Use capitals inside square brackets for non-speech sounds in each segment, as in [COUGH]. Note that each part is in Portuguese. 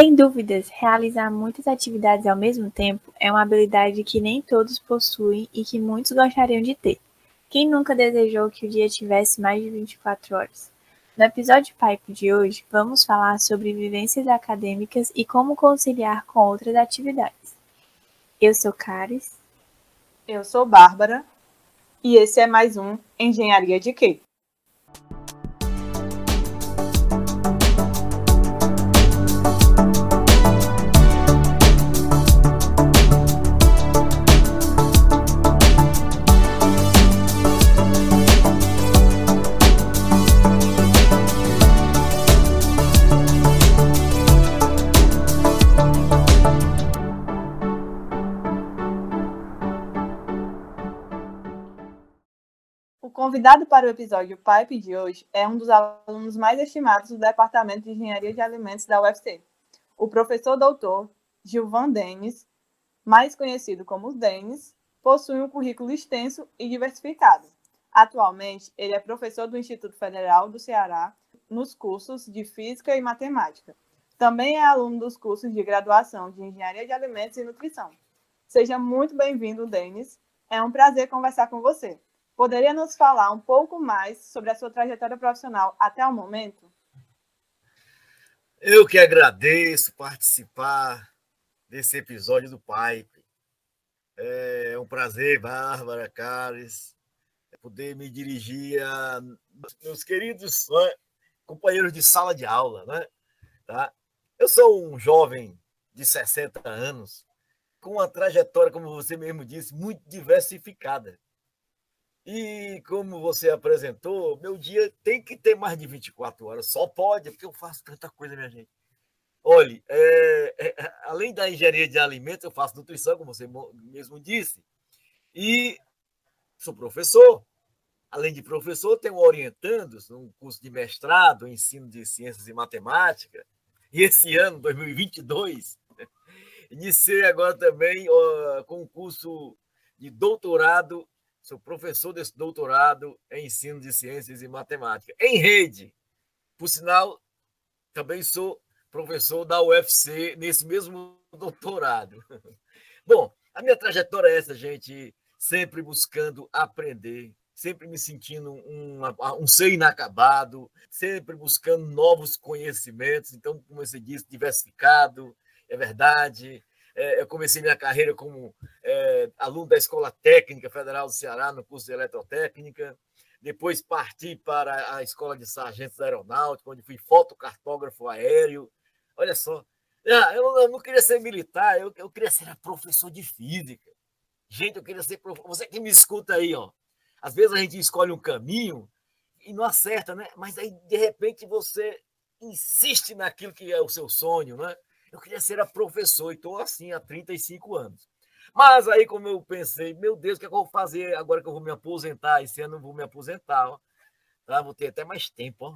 Sem dúvidas, realizar muitas atividades ao mesmo tempo é uma habilidade que nem todos possuem e que muitos gostariam de ter. Quem nunca desejou que o dia tivesse mais de 24 horas? No episódio Pipe de hoje, vamos falar sobre vivências acadêmicas e como conciliar com outras atividades. Eu sou Caris. Eu sou Bárbara. E esse é mais um Engenharia de Quê? Convidado para o episódio Pipe de hoje é um dos alunos mais estimados do Departamento de Engenharia de Alimentos da UFC, o professor doutor Gilvan Denis, mais conhecido como Denis, possui um currículo extenso e diversificado. Atualmente, ele é professor do Instituto Federal do Ceará nos cursos de Física e Matemática. Também é aluno dos cursos de graduação de Engenharia de Alimentos e Nutrição. Seja muito bem-vindo, Denis. É um prazer conversar com você. Poderia nos falar um pouco mais sobre a sua trajetória profissional até o momento? Eu que agradeço participar desse episódio do Pipe. É um prazer, Bárbara Cares, poder me dirigir a meus queridos companheiros de sala de aula. Né? Tá? Eu sou um jovem de 60 anos, com uma trajetória, como você mesmo disse, muito diversificada. E como você apresentou, meu dia tem que ter mais de 24 horas. Só pode, porque eu faço tanta coisa, minha gente. Olhe, é, é, além da engenharia de alimentos, eu faço nutrição, como você mesmo disse. E sou professor. Além de professor, tenho orientandos num curso de mestrado, ensino de ciências e matemática. E esse ano, 2022, [LAUGHS] iniciei agora também ó, com um curso de doutorado Sou professor desse doutorado em ensino de ciências e matemática, em rede. Por sinal, também sou professor da UFC nesse mesmo [LAUGHS] doutorado. Bom, a minha trajetória é essa, gente, sempre buscando aprender, sempre me sentindo um, um ser inacabado, sempre buscando novos conhecimentos. Então, como você disse, diversificado, é verdade. É, eu comecei minha carreira como é, aluno da Escola Técnica Federal do Ceará, no curso de Eletrotécnica. Depois parti para a Escola de Sargentos Aeronáutica, onde fui fotocartógrafo aéreo. Olha só, ah, eu não, eu não queria ser militar, eu, eu queria ser professor de física. Gente, eu queria ser professor. Você que me escuta aí, ó. Às vezes a gente escolhe um caminho e não acerta, né? Mas aí, de repente, você insiste naquilo que é o seu sonho, né? Eu queria ser professor e estou assim há 35 anos. Mas aí, como eu pensei, meu Deus, o que, é que eu vou fazer agora que eu vou me aposentar? Esse ano eu vou me aposentar. Ó. Tá? Vou ter até mais tempo. Ó.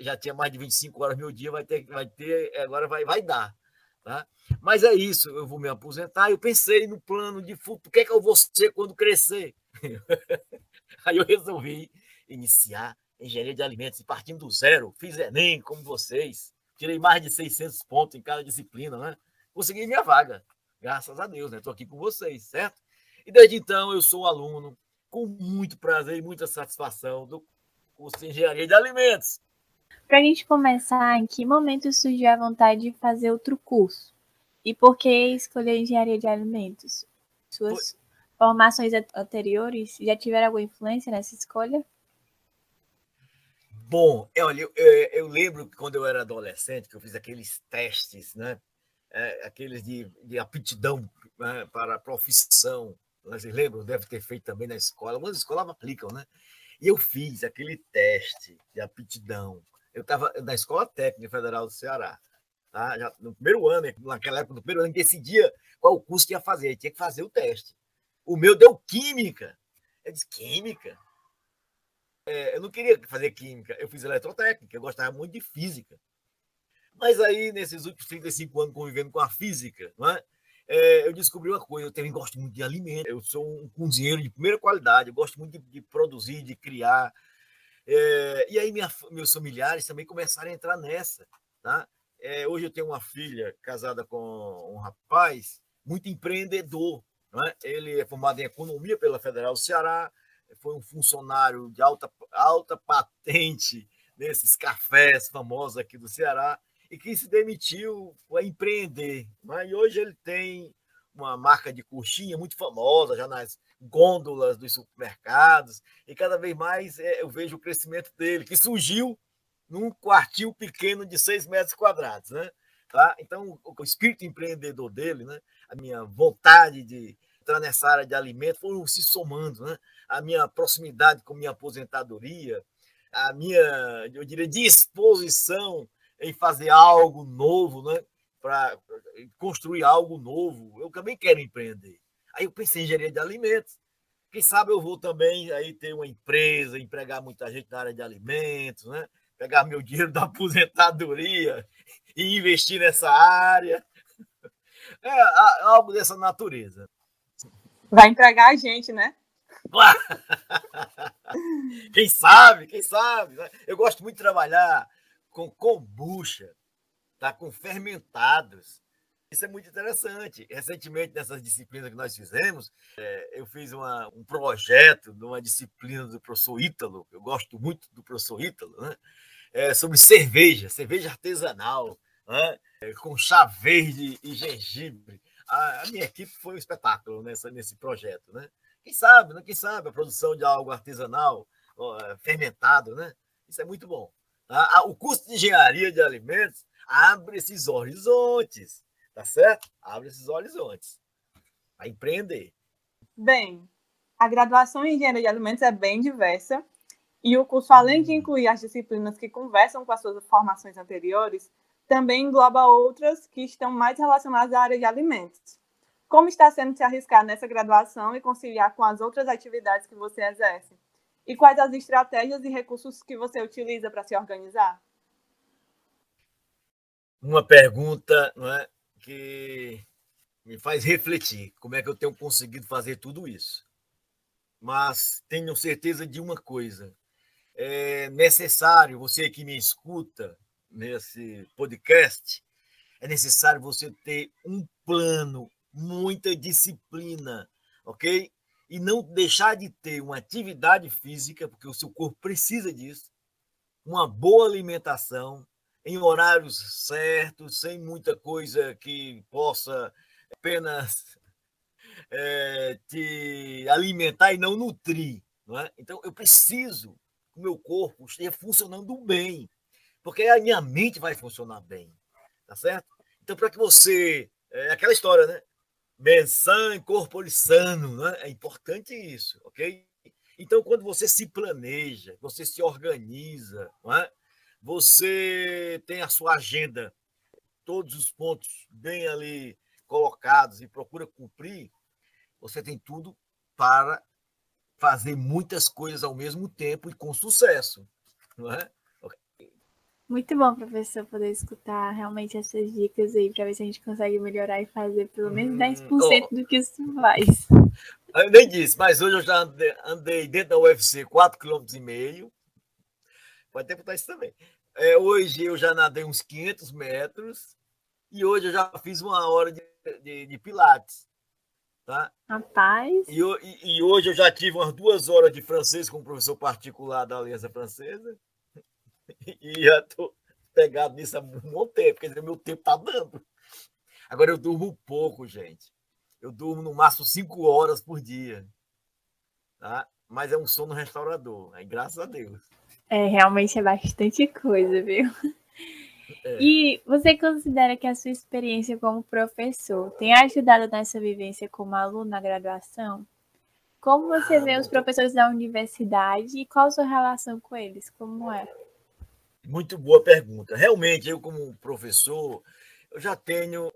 Já tinha mais de 25 horas meu dia, vai ter, vai ter agora vai, vai dar. Tá? Mas é isso, eu vou me aposentar. Eu pensei no plano de futuro, o que é que eu vou ser quando crescer? [LAUGHS] aí eu resolvi iniciar engenharia de alimentos, partindo do zero. Fiz Enem, como vocês. Tirei mais de 600 pontos em cada disciplina, né? Consegui minha vaga, graças a Deus, né? Estou aqui com vocês, certo? E desde então eu sou aluno com muito prazer e muita satisfação do curso de Engenharia de Alimentos. Para a gente começar, em que momento surgiu a vontade de fazer outro curso? E por que escolher Engenharia de Alimentos? Suas Foi... formações anteriores já tiveram alguma influência nessa escolha? Bom, olha, eu, eu, eu, lembro que quando eu era adolescente, que eu fiz aqueles testes, né? É, aqueles de, de aptidão né? para a profissão. Vocês lembram? Deve ter feito também na escola. Algumas escolas aplicam, né? E eu fiz aquele teste de aptidão. Eu estava na Escola Técnica Federal do Ceará. Tá? Já no primeiro ano, naquela época do primeiro ano, decidia qual curso que ia fazer. tinha que fazer o teste. O meu deu química. Eu disse, química? É, eu não queria fazer química, eu fiz eletrotécnica, eu gostava muito de física. Mas aí, nesses últimos 35 anos convivendo com a física, não é? É, eu descobri uma coisa, eu também gosto muito de alimento, eu sou um cozinheiro de primeira qualidade, eu gosto muito de, de produzir, de criar. É, e aí minha, meus familiares também começaram a entrar nessa, tá? É, hoje eu tenho uma filha casada com um rapaz muito empreendedor. Né? Ele é formado em economia pela Federal do Ceará, foi um funcionário de alta, alta patente nesses cafés famosos aqui do Ceará e que se demitiu para empreender. Né? E hoje ele tem uma marca de coxinha muito famosa já nas gôndolas dos supermercados e cada vez mais é, eu vejo o crescimento dele, que surgiu num quartil pequeno de seis metros quadrados, né? Tá? Então, o espírito empreendedor dele, né? a minha vontade de entrar nessa área de alimentos foram se somando, né? A minha proximidade com minha aposentadoria, a minha, eu diria, disposição em fazer algo novo, né? para construir algo novo. Eu também quero empreender. Aí eu pensei em engenharia de alimentos. Quem sabe eu vou também aí ter uma empresa, empregar muita gente na área de alimentos, né? pegar meu dinheiro da [LAUGHS] aposentadoria e investir nessa área. É algo dessa natureza. Vai empregar a gente, né? [LAUGHS] Quem sabe, quem sabe. Né? Eu gosto muito de trabalhar com kombucha, tá? com fermentados. Isso é muito interessante. Recentemente, nessas disciplinas que nós fizemos, é, eu fiz uma, um projeto de uma disciplina do professor Ítalo, eu gosto muito do professor Ítalo, né? é, sobre cerveja, cerveja artesanal, né? é, com chá verde e gengibre. A, a, minha equipe foi um espetáculo nessa, nesse projeto. Né? Quem sabe, né? quem sabe a produção de algo artesanal, ó, fermentado, né? isso é muito bom. Tá? O curso de engenharia de alimentos abre esses horizontes, tá certo? Abre esses horizontes para empreender. Bem, a graduação em engenharia de alimentos é bem diversa e o curso, além de incluir as disciplinas que conversam com as suas formações anteriores, também engloba outras que estão mais relacionadas à área de alimentos. Como está sendo se arriscar nessa graduação e conciliar com as outras atividades que você exerce? E quais as estratégias e recursos que você utiliza para se organizar? Uma pergunta não é, que me faz refletir como é que eu tenho conseguido fazer tudo isso. Mas tenho certeza de uma coisa: é necessário, você que me escuta nesse podcast, é necessário você ter um plano, muita disciplina, ok? E não deixar de ter uma atividade física, porque o seu corpo precisa disso, uma boa alimentação, em horários certos, sem muita coisa que possa apenas [LAUGHS] é, te alimentar e não nutrir. Não é? Então, eu preciso o meu corpo esteja funcionando bem, porque a minha mente vai funcionar bem, tá certo? Então, para que você. É aquela história, né? Mensan corpore sano, né? É importante isso, ok? Então, quando você se planeja, você se organiza, é? você tem a sua agenda, todos os pontos bem ali colocados e procura cumprir, você tem tudo para fazer muitas coisas ao mesmo tempo e com sucesso, não é? Muito bom, professor, poder escutar realmente essas dicas aí para ver se a gente consegue melhorar e fazer pelo menos 10% hum, oh, do que isso faz. Eu nem disse, mas hoje eu já andei, andei dentro da UFC 4,5 km. Pode ter botar isso também. É, hoje eu já nadei uns 500 metros e hoje eu já fiz uma hora de, de, de pilates. Tá? Rapaz. E, e, e, hoje eu já tive umas duas horas de francês com um professor particular da Aliança Francesa. [LAUGHS] E já estou pegado nisso há um bom tempo, quer dizer, meu tempo está dando. Agora eu durmo pouco, gente. Eu durmo no máximo cinco horas por dia. Tá? Mas é um sono restaurador, aí, graças a Deus. É, realmente é bastante coisa, viu? É. E você considera que a sua experiência como professor tem ajudado nessa vivência como aluno na graduação? Como você ah, vê os professores da universidade e qual a sua relação com eles? Como é? Muito boa pergunta. Realmente, eu como professor, eu já tenho,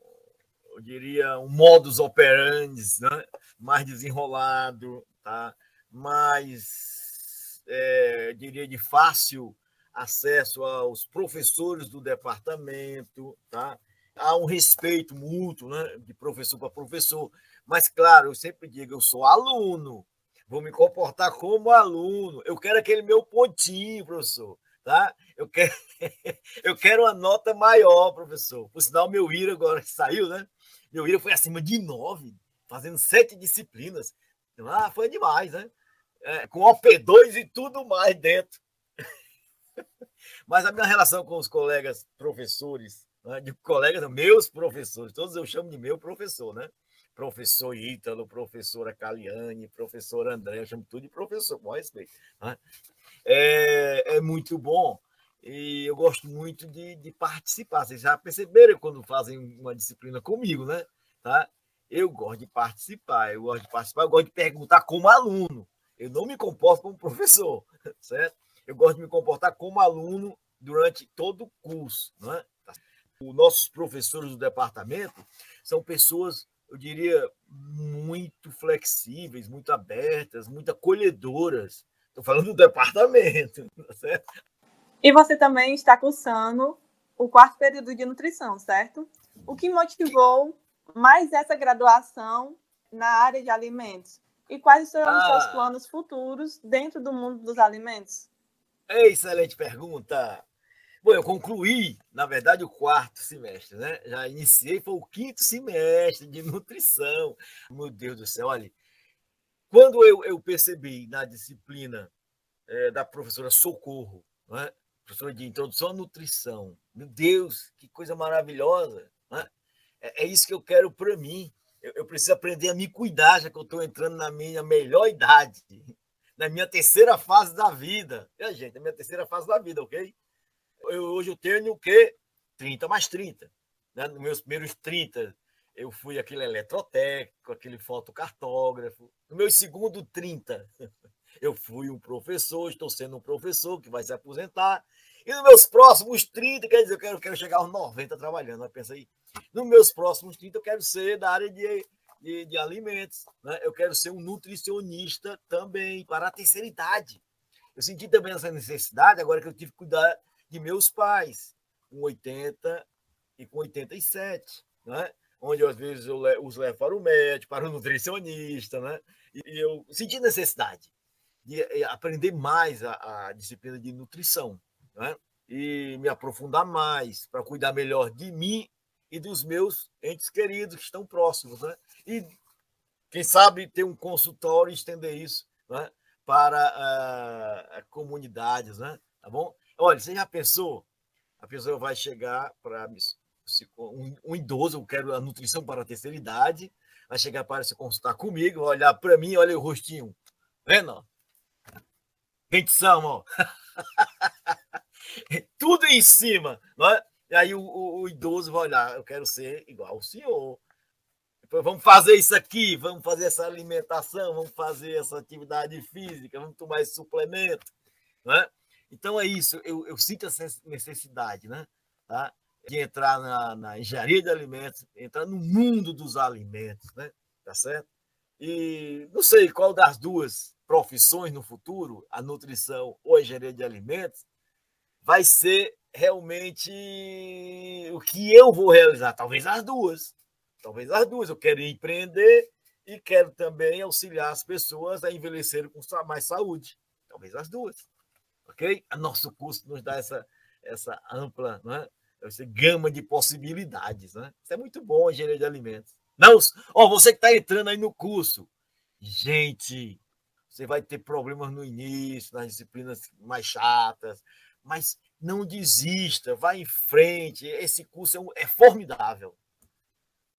eu diria, um modus operandi né? mais desenrolado, tá? mais, é, diria, de fácil acesso aos professores do departamento, tá? Há um respeito mútuo, né, de professor para professor. Mas, claro, eu sempre digo, eu sou aluno, vou me comportar como aluno. Eu quero aquele meu pontinho, professor. Tá? Eu quero, [LAUGHS] eu quero uma nota maior, professor. Por sinal, meu IRA agora que saiu, né? Meu IRA foi acima de nove, fazendo sete disciplinas. Ah, foi demais, né? É, com OP2 e tudo mais dentro. [LAUGHS] Mas a minha relação com os colegas professores, né? de colegas, meus professores, todos eu chamo de meu professor, né? Professor Ítalo, professora Caliane, professor André, eu chamo tudo de professor, com respeito. Né? É, é muito bom e eu gosto muito de, de, participar. Vocês já perceberam quando fazem uma disciplina comigo, né? Tá? Eu gosto de participar, eu gosto de participar, eu gosto de perguntar como aluno. Eu não me comporto como professor, [LAUGHS] certo? Eu gosto de me comportar como aluno durante todo o curso, né? Os nossos professores do departamento são pessoas, eu diria, muito flexíveis, muito abertas, muito acolhedoras. Estou falando do departamento, [LAUGHS] tá certo? E você também está cursando o quarto período de nutrição, certo? O que motivou mais essa graduação na área de alimentos? E quais serão ah. os seus ah. planos futuros dentro do mundo dos alimentos? Excelente pergunta. Bom, eu concluí, na verdade, o quarto semestre, né? Já iniciei, foi o quinto semestre de nutrição. Meu Deus do céu, olha. Quando eu, eu percebi na disciplina é, da professora Socorro, né? professora de introdução à nutrição, meu Deus, que coisa maravilhosa! Né? É, é isso que eu quero para mim. Eu, eu, preciso aprender a me cuidar, já que eu estou entrando na minha melhor idade, na minha terceira fase da vida. É, gente, na minha terceira fase da vida, ok? Eu, hoje eu tenho o quê? 30 mais 30. Né? Nos meus primeiros 30, eu fui aquele eletrotécnico, aquele fotocartógrafo. No meu segundo 30, [LAUGHS] eu fui um professor, estou sendo um professor que vai se aposentar. E nos meus próximos 30, quer dizer, eu quero, quero chegar aos 90 trabalhando. Pensa aí. Nos meus próximos 30, eu quero ser da área de, de, de alimentos. Né? Eu quero ser um nutricionista também para a terceira idade. Eu senti também essa necessidade, agora que eu tive que cuidar de meus pais, com 80 e com 87, né? Onde às vezes eu os levo para o médico, para o nutricionista, né? e eu senti necessidade de eh, aprender mais a, a disciplina de nutrição, né? e me aprofundar mais para cuidar melhor de mim e dos meus entes queridos que estão próximos, né? E quem sabe ter um consultório e estender isso, né? Para uh, comunidades, né? Tá bom? Olha, você já pensou? A pessoa vai chegar para um, idoso, eu quero a nutrição para a terceira idade, vai chegar para se consultar comigo, vai olhar para mim, olha o rostinho, vendo? Dentição, ó. [LAUGHS] Tudo em cima, não é? E aí o, o, o, idoso vai olhar, eu quero ser igual ao senhor. Depois vamos fazer isso aqui, vamos fazer essa alimentação, vamos fazer essa atividade física, vamos tomar esse suplemento. Né? Então é isso, eu, eu sinto essa necessidade né? tá? De entrar na, na engenharia de alimentos, entrar no mundo dos alimentos, né? tá certo? E não sei qual das duas profissões no futuro, a nutrição ou a engenharia de alimentos, vai ser realmente o que eu vou realizar. Talvez as duas. Talvez as duas. Eu quero empreender e quero também auxiliar as pessoas a envelhecerem com mais saúde. Talvez as duas. Ok? A nosso curso nos dá essa, essa ampla né? Essa gama de possibilidades. Né? Isso é muito bom, engenharia de alimentos. Não, ó, você que está entrando aí no curso, gente, você vai ter problemas no início, nas disciplinas mais chatas, mas não desista, vá em frente. Esse curso é, um, é formidável.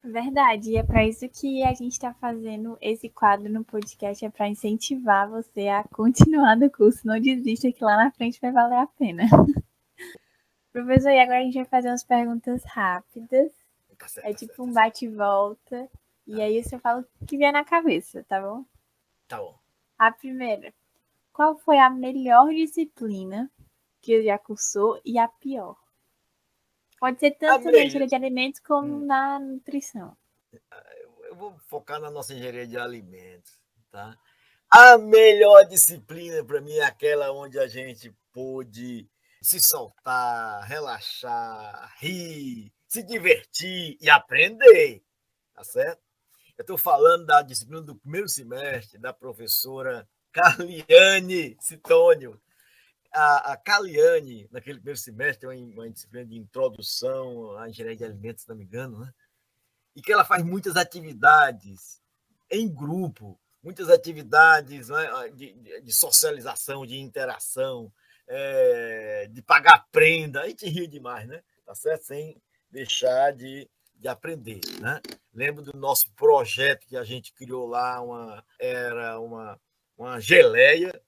Verdade, e é para isso que a gente está fazendo esse quadro no podcast, é para incentivar você a continuar no curso. Não desista, que lá na frente vai valer a pena. [LAUGHS] Professor, e agora a gente vai fazer umas perguntas rápidas. Tá certo, é tá tipo certo, um tá bate-volta. E aí você fala o que vier na cabeça, tá bom? Tá bom. A primeira. Qual foi a melhor disciplina que já cursou e a pior? Pode ser tanto na engenharia de alimentos como hum. na nutrição. Eu vou focar na nossa engenharia de alimentos, tá? A melhor disciplina para mim é aquela onde a gente pôde se soltar, relaxar, rir, se divertir e aprender, tá certo? Eu estou falando da disciplina do primeiro semestre da professora Carliane Citônio, a, a Caliane, naquele primeiro semestre, uma, uma disciplina de introdução à engenharia de alimentos, se não me engano, né? e que ela faz muitas atividades em grupo, muitas atividades né, de, de, socialização, de interação, é, de pagar prenda. A gente ri demais, né? Tá certo? Sem deixar de, de aprender, né? Lembro do nosso projeto que a gente criou lá, uma, era uma, uma geleia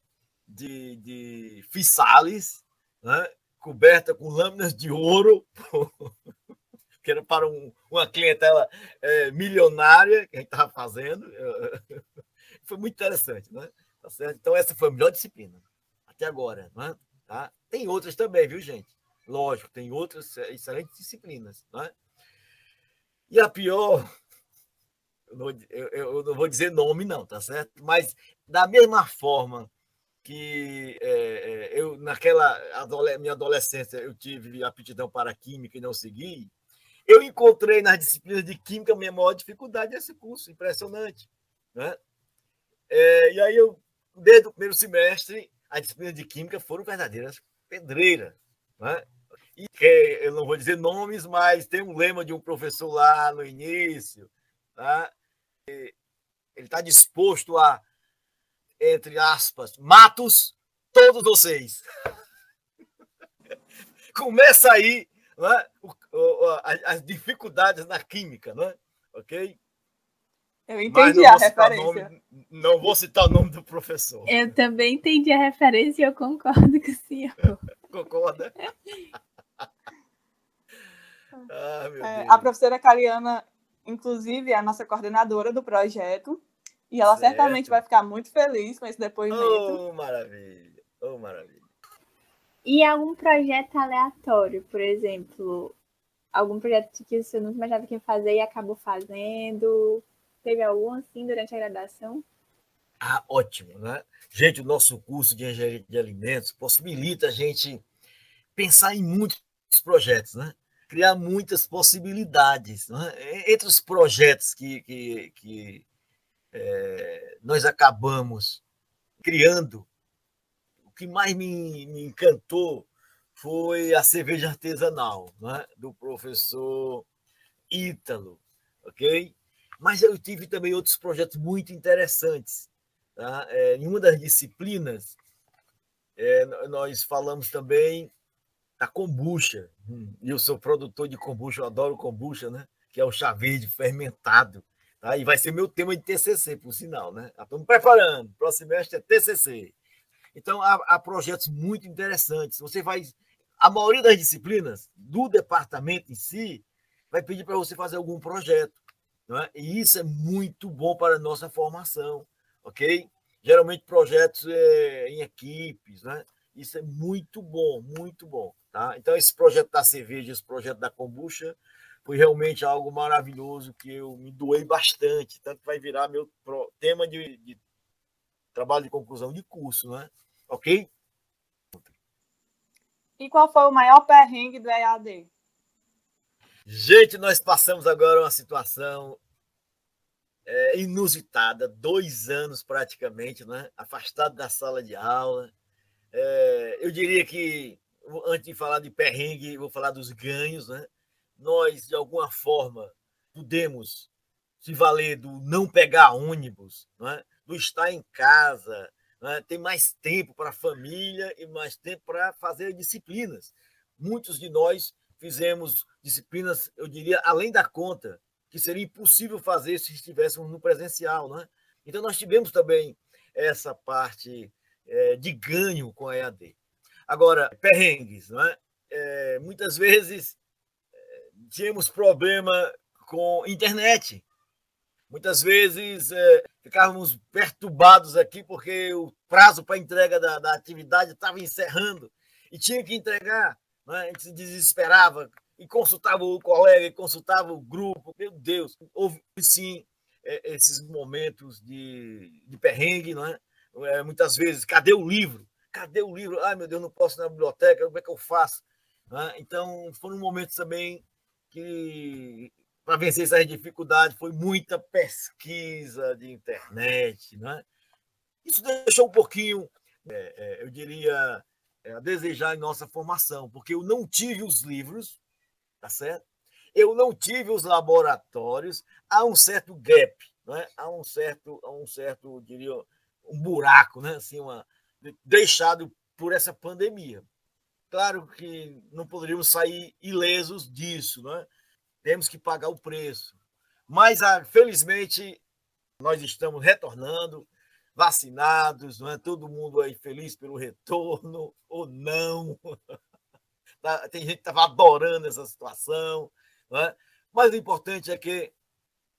de, de fissales, né? coberta com lâminas de ouro, [LAUGHS] que era para um, uma clientela é, milionária que a gente estava fazendo. [LAUGHS] Foi muito interessante, né? Tá certo? Então, essa foi a melhor disciplina até agora. Né? Tá? Tem outras também, viu, gente? Lógico, tem outras excelentes disciplinas. Né? E a pior, eu não, vou dizer nome, não, tá certo? Mas da mesma forma que é, é, eu, naquela minha adolescência, eu tive aptidão para química e não segui, eu encontrei nas disciplinas de química a minha maior dificuldade nesse curso, impressionante. Né? É, e aí, eu, desde o primeiro semestre, as disciplinas de química foram verdadeiras pedreiras. Né? E eu não vou dizer nomes, mas tem um lema de um professor lá no início. Tá? Ele está disposto a entre aspas, matos todos vocês. [LAUGHS] Começa aí né, as dificuldades na química, né? ok? Eu entendi a referência. Nome, não vou citar o nome do professor. Eu também entendi a referência e eu concordo com o senhor. [LAUGHS] Concorda? [LAUGHS] ah, é, a professora Cariana, inclusive, é a nossa coordenadora do projeto. E ela certo. certamente vai ficar muito feliz com esse depoimento. Oh, maravilha! Oh, maravilha! E algum projeto aleatório, por exemplo, algum projeto que você nunca imaginava que ia fazer e acabou fazendo? Teve algum assim durante a graduação? Ah, ótimo, né? Gente, o nosso curso de engenharia de alimentos possibilita a gente pensar em muitos projetos, né? Criar muitas possibilidades. Né? Entre os projetos que, que, que é, nós acabamos criando. O que mais me, me encantou foi a cerveja artesanal, né? do professor Ítalo, ok? Mas eu tive também outros projetos muito interessantes. Tá? É, em uma das disciplinas, é, nós falamos também da kombucha. Hum, e eu sou produtor de kombucha, eu adoro kombucha, né? que é o chá verde fermentado. Tá? E vai ser meu tema de TCC, por sinal. Né? Estamos preparando. Próximo semestre é TCC. Então, há, há, projetos muito interessantes. Você vai. A maioria das disciplinas do departamento em si vai pedir para você fazer algum projeto. Né? E isso é muito bom para a nossa formação. Ok? Geralmente, projetos é, em equipes. Né? Isso é muito bom, muito bom. Tá? Então, esse projeto da cerveja, esse projeto da kombucha, foi realmente algo maravilhoso que eu me doei bastante, tanto vai virar meu tema de, de trabalho de conclusão de curso, né? Ok? E qual foi o maior perrengue do EAD? Gente, nós passamos agora uma situação é, inusitada, dois anos praticamente, né? afastado da sala de aula. É, eu diria que, antes de falar de perrengue, vou falar dos ganhos, né? nós, de alguma forma, podemos se valer do não pegar ônibus, é? do estar em casa, é? ter mais tempo para a família e mais tempo para fazer disciplinas. Muitos de nós fizemos disciplinas, eu diria, além da conta, que seria impossível fazer se estivéssemos no presencial. Né? Então, nós tivemos também essa parte é, de ganho com a EAD. Agora, perrengues, não é? é muitas vezes tínhamos problema com internet. Muitas vezes é, ficávamos perturbados aqui porque o prazo para entrega da, da atividade estava encerrando e tinha que entregar. Né? A gente se desesperava e consultava o colega, e consultava o grupo. Meu Deus, houve sim é, esses momentos de, de perrengue, não é? é? Muitas vezes, cadê o livro? Cadê o livro? Ai, meu Deus, não posso ir na biblioteca, como é que eu faço? É? Então, foram momentos também que para vencer essas dificuldades foi muita pesquisa de internet, né? Isso deixou um pouquinho, é, eu diria, a desejar em nossa formação, porque eu não tive os livros, tá certo? Eu não tive os laboratórios, há um certo gap, né? há um certo, há um certo, diria, um buraco, né? assim, uma, deixado por essa pandemia. Claro que não poderíamos sair ilesos disso, né? temos que pagar o preço. Mas, ah, felizmente, nós estamos retornando, vacinados, não é? Todo mundo aí feliz pelo retorno ou não. [LAUGHS] Tá, tem gente que estava adorando essa situação, não é? Mas o importante é que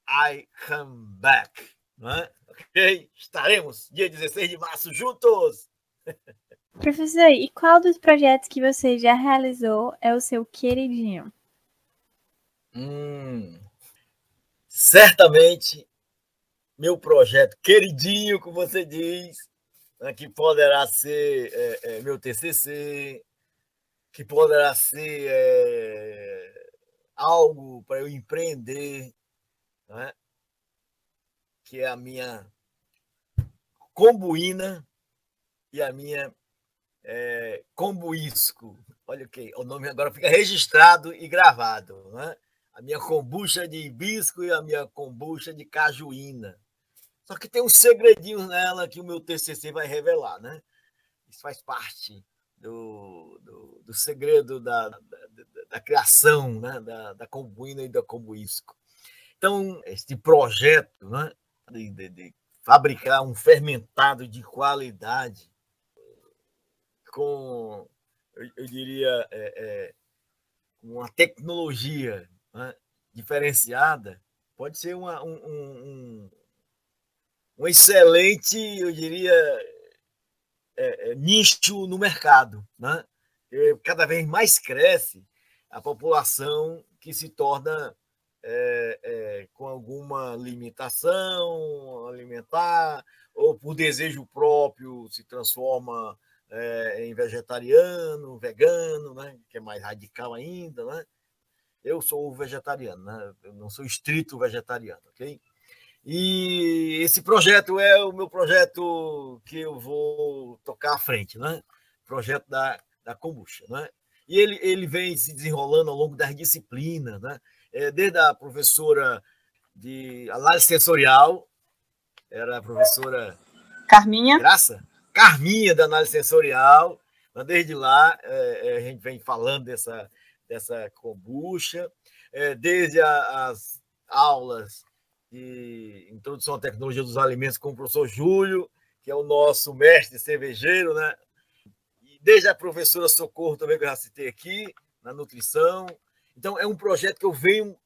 I come back, não é? Ok? Estaremos dia 16 de março juntos. [LAUGHS] Professor, e qual dos projetos que você já realizou é o seu queridinho? Hum, certamente meu projeto queridinho, como você diz, né, que poderá ser é, é, meu TCC, que poderá ser é, algo para eu empreender, né, que é a minha combuína e a minha é, combuísco. Olha o que o nome agora fica registrado e gravado, né? A minha kombucha de hibisco e a minha kombucha de cajuína. Só que tem uns segredinhos nela que o meu TCC vai revelar, né? Isso faz parte do, do, do segredo da, da, da, da, criação, né? da, da combuína e da combuísco. Então, este projeto né? de, de, de fabricar um fermentado de qualidade com, eu, eu diria, é, é, uma tecnologia né? diferenciada, pode ser uma, um, um, um excelente, eu diria, é, é, nicho no mercado. Né? Cada vez mais cresce a população que se torna é, é, com alguma limitação alimentar, ou por desejo próprio se transforma é, em vegetariano, vegano, né? que é mais radical ainda. Né? Eu sou vegetariano, né? eu não sou estrito vegetariano, ok? E esse projeto é o meu projeto que eu vou tocar à frente, né? Projeto da, da kombucha, né? E ele, ele vem se desenrolando ao longo das disciplinas, né? É, desde a professora de análise sensorial, era a professora Carminha. Graça? Carminha da análise sensorial. Mas desde lá é, é, a gente vem falando dessa, dessa kombucha, é, desde a, as aulas de introdução à tecnologia dos alimentos com o professor Júlio, que é o nosso mestre cervejeiro, né? E desde a professora Socorro também que eu já citei aqui, na nutrição. Então é um projeto que eu venho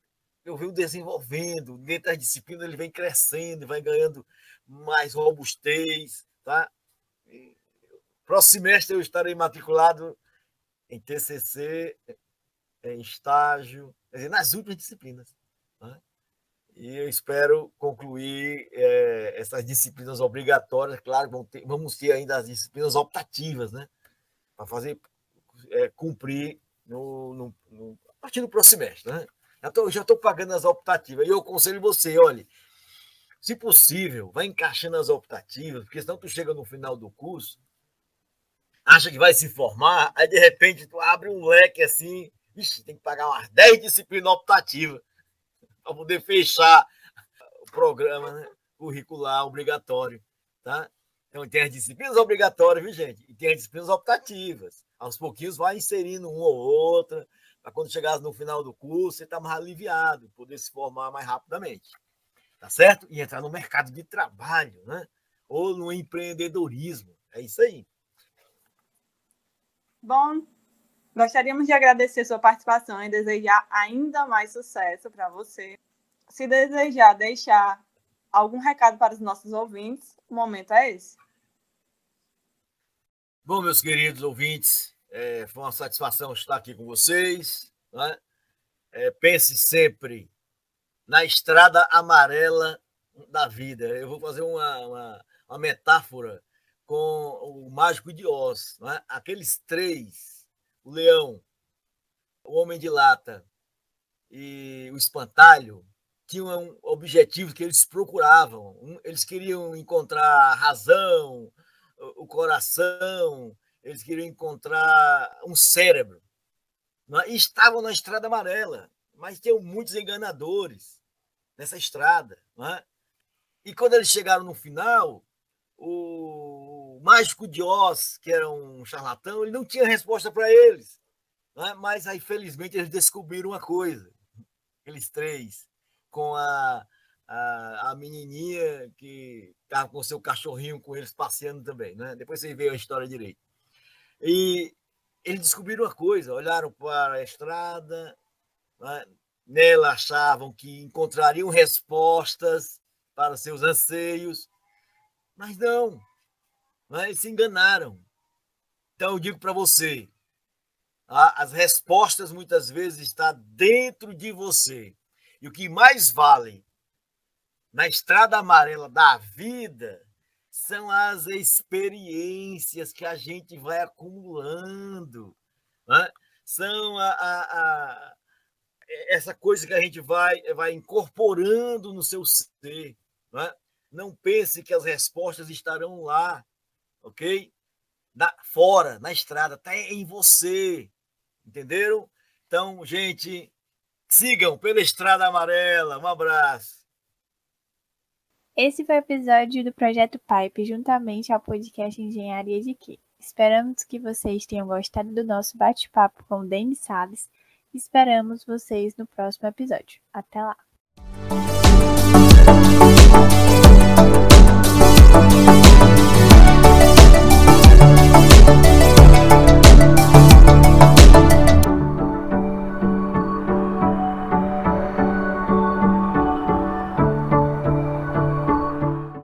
eu venho desenvolvendo, dentro das disciplinas ele vem crescendo, vai ganhando mais robustez, tá? E, próximo semestre eu estarei matriculado em TCC, em estágio, nas últimas disciplinas. E eu espero concluir é, essas disciplinas obrigatórias. Claro, vamos ter, vamos ter ainda as disciplinas optativas, né? Para fazer é, cumprir no, no, no, a partir do próximo semestre, né? Já estou pagando as optativas. E eu aconselho você, olhe, se possível, vai encaixando as optativas, porque senão tu chega no final do curso, acha que vai se formar, aí de repente tu abre um leque assim, ixi, tem que pagar umas 10 disciplinas optativas para poder fechar o programa né, curricular obrigatório. Tá? Então, tem as disciplinas obrigatórias, viu, gente? E tem as disciplinas optativas. Aos pouquinhos vai inserindo uma ou outra, para quando chegar no final do curso, você estar tá mais aliviado, poder se formar mais rapidamente. Tá certo? E entrar no mercado de trabalho, né? Ou no empreendedorismo. É isso aí. Bom, Gostaríamos de agradecer sua participação e desejar ainda mais sucesso para você. Se desejar deixar algum recado para os nossos ouvintes, o momento é esse. Bom, meus queridos ouvintes, é, foi uma satisfação estar aqui com vocês. Né? É, pense sempre na estrada amarela da vida. Eu vou fazer uma, uma, uma metáfora com o Mágico de Oz. Né? Aqueles três o leão, o homem de lata e o espantalho tinham objetivos que eles procuravam. Eles queriam encontrar a razão, o coração eles queriam encontrar um cérebro. É? E estavam na estrada amarela, mas tinham muitos enganadores nessa estrada. É? E quando eles chegaram no final, o mágico de Oz, que era um charlatão, ele não tinha resposta para eles. É? Mas aí, felizmente, eles descobriram uma coisa, aqueles três, com a, a, a menininha que estava com seu cachorrinho com eles passeando também. Né? Depois você vê a história direito. E eles descobriram uma coisa, olharam para a estrada, né? nela achavam que encontrariam respostas para seus anseios, mas não, eles se enganaram. Então eu digo para você, as respostas muitas vezes estão dentro de você. E o que mais vale na estrada amarela da vida são as experiências que a gente vai acumulando, né? são a, a, a, essa coisa que a gente vai, vai incorporando no seu ser. Né? Não pense que as respostas estarão lá, ok? Na, fora, na estrada, está em você, entenderam? Então, gente, sigam pela Estrada Amarela. Um abraço. Esse foi o episódio do Projeto Pipe, juntamente ao podcast Engenharia de Quê. Esperamos que vocês tenham gostado do nosso bate-papo com o Denis Salles. Esperamos vocês no próximo episódio. Até lá!